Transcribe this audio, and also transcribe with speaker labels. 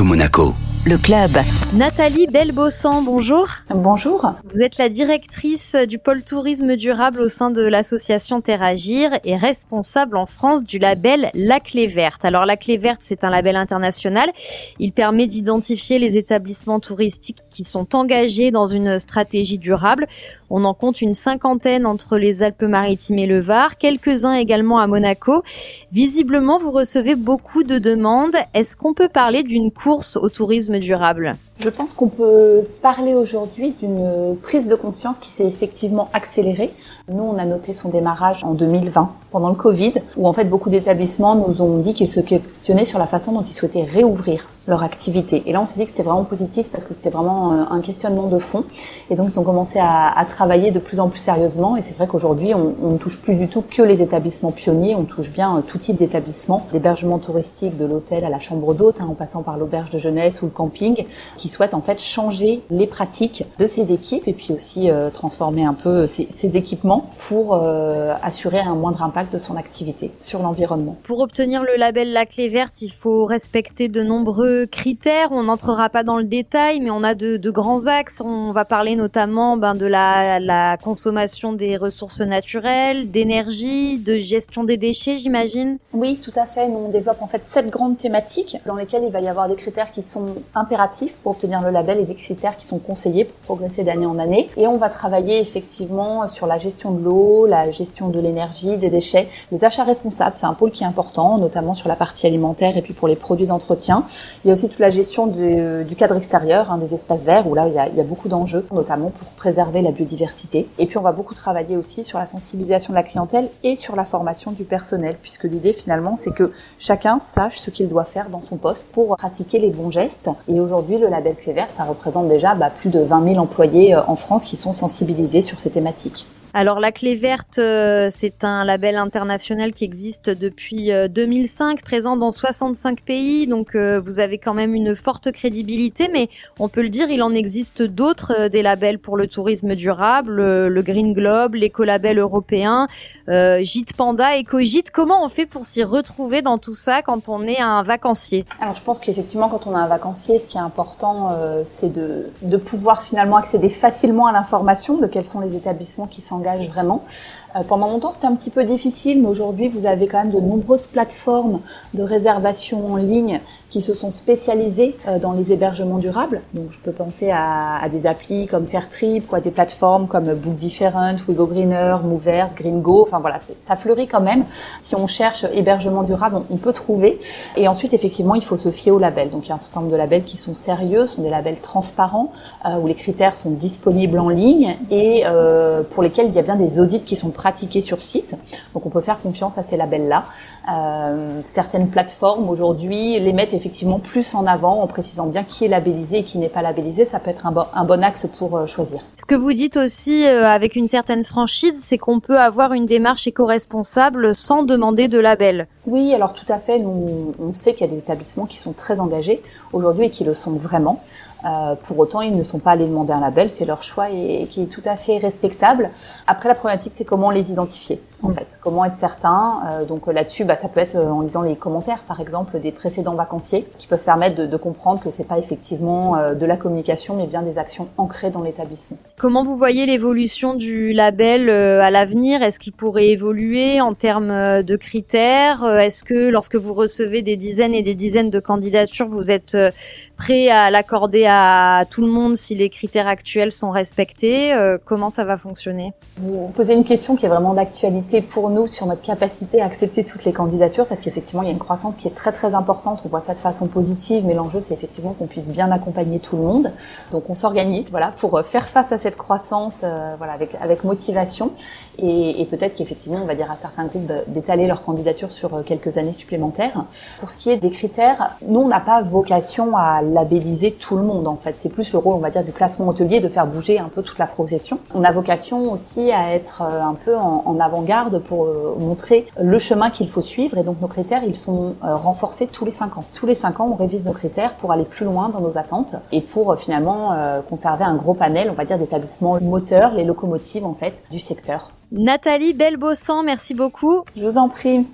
Speaker 1: Monaco.
Speaker 2: Le club.
Speaker 3: Nathalie Belbossan, bonjour.
Speaker 4: Bonjour.
Speaker 3: Vous êtes la directrice du pôle tourisme durable au sein de l'association Terre Agir et responsable en France du label La Clé Verte. Alors la Clé Verte, c'est un label international. Il permet d'identifier les établissements touristiques qui sont engagés dans une stratégie durable. On en compte une cinquantaine entre les Alpes-Maritimes et le Var, quelques-uns également à Monaco. Visiblement, vous recevez beaucoup de demandes. Est-ce qu'on peut parler d'une course au tourisme durable
Speaker 4: je pense qu'on peut parler aujourd'hui d'une prise de conscience qui s'est effectivement accélérée. Nous, on a noté son démarrage en 2020, pendant le Covid, où en fait beaucoup d'établissements nous ont dit qu'ils se questionnaient sur la façon dont ils souhaitaient réouvrir leur activité. Et là, on s'est dit que c'était vraiment positif parce que c'était vraiment euh, un questionnement de fond. Et donc, ils ont commencé à, travailler de plus en plus sérieusement. Et c'est vrai qu'aujourd'hui, on, ne touche plus du tout que les établissements pionniers. On touche bien euh, tout type d'établissements, d'hébergement touristique, de l'hôtel à la chambre d'hôte, hein, en passant par l'auberge de jeunesse ou le camping, qui souhaitent en fait changer les pratiques de ces équipes et puis aussi euh, transformer un peu ces équipements pour euh, assurer un moindre impact de son activité sur l'environnement.
Speaker 3: Pour obtenir le label La Clé Verte, il faut respecter de nombreux critères. On n'entrera pas dans le détail, mais on a de, de, grands axes. On va parler notamment ben, de la, la, consommation des ressources naturelles, d'énergie, de gestion des déchets, j'imagine.
Speaker 4: Oui, tout à fait. Nous, on développe en fait sept grandes thématiques dans lesquelles il va y avoir des critères qui sont impératifs pour obtenir le label et des critères qui sont conseillés pour progresser d'année en année. Et on va travailler effectivement sur la gestion de l'eau, la gestion de l'énergie, des déchets, les achats responsables. C'est un pôle qui est important, notamment sur la partie alimentaire et puis pour les produits d'entretien. Il y a aussi toute la gestion du, cadre extérieur, hein, des espaces verts, où là, il y a, il y a beaucoup d'enjeux, notamment pour préserver la biodiversité. Et puis, on va beaucoup travailler aussi sur la sensibilisation de la clientèle et sur la formation du personnel, puisque l'idée, finalement, c'est que chacun sache ce qu'il doit faire dans son poste pour pratiquer les bons gestes. Et aujourd'hui, le label Vert, ça représente déjà bah, plus de 20 000 employés euh, en France qui sont sensibilisés sur ces thématiques.
Speaker 3: Alors la clé verte, euh, c'est un label international qui existe depuis euh, 2005, présent dans 65 pays, donc euh, vous avez quand même une forte crédibilité, mais on peut le dire, il en existe d'autres euh, des labels pour le tourisme durable, le Green Globe, l'écolabel européen, euh, Gîte Panda, EcoGîte. Comment on fait pour s'y retrouver dans tout ça quand on est un vacancier?
Speaker 4: Alors je pense qu'effectivement quand on est un vacancier, ce qui est important, euh, c'est de, de pouvoir finalement accéder facilement à l'information de quels sont les établissements qui s'engagent vraiment. Euh, pendant longtemps, c'était un petit peu difficile, mais aujourd'hui, vous avez quand même de nombreuses plateformes de réservation en ligne qui se sont spécialisées euh, dans les hébergements durables. Donc, je peux penser à, des applis comme Fairtrip, quoi, des plateformes comme Book Different, Wigo Greener, Mover, GreenGo. Enfin voilà, ça fleurit quand même. Si on cherche hébergement durable, on, peut trouver. Et ensuite, effectivement, il faut se fier aux labels. Donc, il y a un certain nombre de labels qui sont sérieux, sont des labels transparents, euh, où les critères sont disponibles en ligne et euh, pour lesquels il y a bien des audits qui sont pratiqués sur site. Donc, on peut faire confiance à ces labels-là. Certaines plateformes aujourd'hui les mettent effectivement plus en avant en précisant bien qui est labellisé et qui n'est pas labellisé. Ça peut être un bon, un bon axe pour euh, choisir.
Speaker 3: Ce que vous dites aussi euh, avec une certaine franchise, c'est qu'on peut avoir une démarche éco-responsable sans demander de label.
Speaker 4: Oui, alors tout à fait. Nous, on sait qu'il y a des établissements qui sont très engagés aujourd'hui et qui le sont vraiment. Euh, pour autant, ils ne sont pas allés demander un label, c'est leur choix et, et, qui est tout à fait respectable. Après, la problématique, c'est comment les identifier, en mmh. fait. Comment être certain. Euh, donc là-dessus, bah, ça peut être en lisant les commentaires, par exemple, des précédents vacanciers, qui peuvent permettre de, de comprendre que c'est pas effectivement euh, de la communication, mais bien des actions ancrées dans l'établissement.
Speaker 3: Comment vous voyez l'évolution du label euh, à l'avenir? Est-ce qu'il pourrait évoluer en termes euh, de critères? Est-ce que lorsque vous recevez des dizaines et des dizaines de candidatures, vous êtes prêt à l'accorder à tout le monde si les critères actuels sont respectés? Euh, Comment ça va fonctionner?
Speaker 4: Vous posez une question qui est vraiment d'actualité pour nous sur notre capacité à accepter toutes les candidatures parce qu'effectivement il y a une croissance qui est très très importante. On voit ça de façon positive, mais l'enjeu c'est effectivement qu'on puisse bien accompagner tout le monde. Donc on s'organise voilà pour faire face à cette croissance euh, voilà avec avec motivation et, peut-être qu'effectivement on va dire à certains groupes d'étaler leur candidature sur quelques années supplémentaires. Pour ce qui est des critères, nous on n'a pas vocation à labelliser tout le monde en fait. C'est plus le rôle, on va dire, du classement hôtelier de faire bouger un peu toute la profession. On a vocation aussi à être un peu en avant-garde pour montrer le chemin qu'il faut suivre et donc nos critères, ils sont renforcés tous les cinq ans. Tous les cinq ans, on révise nos critères pour aller plus loin dans nos attentes et pour finalement conserver un gros panel, on va dire, d'établissements moteurs, les locomotives en fait du secteur.
Speaker 3: Nathalie Belbossan, merci beaucoup.
Speaker 4: Je vous en prie.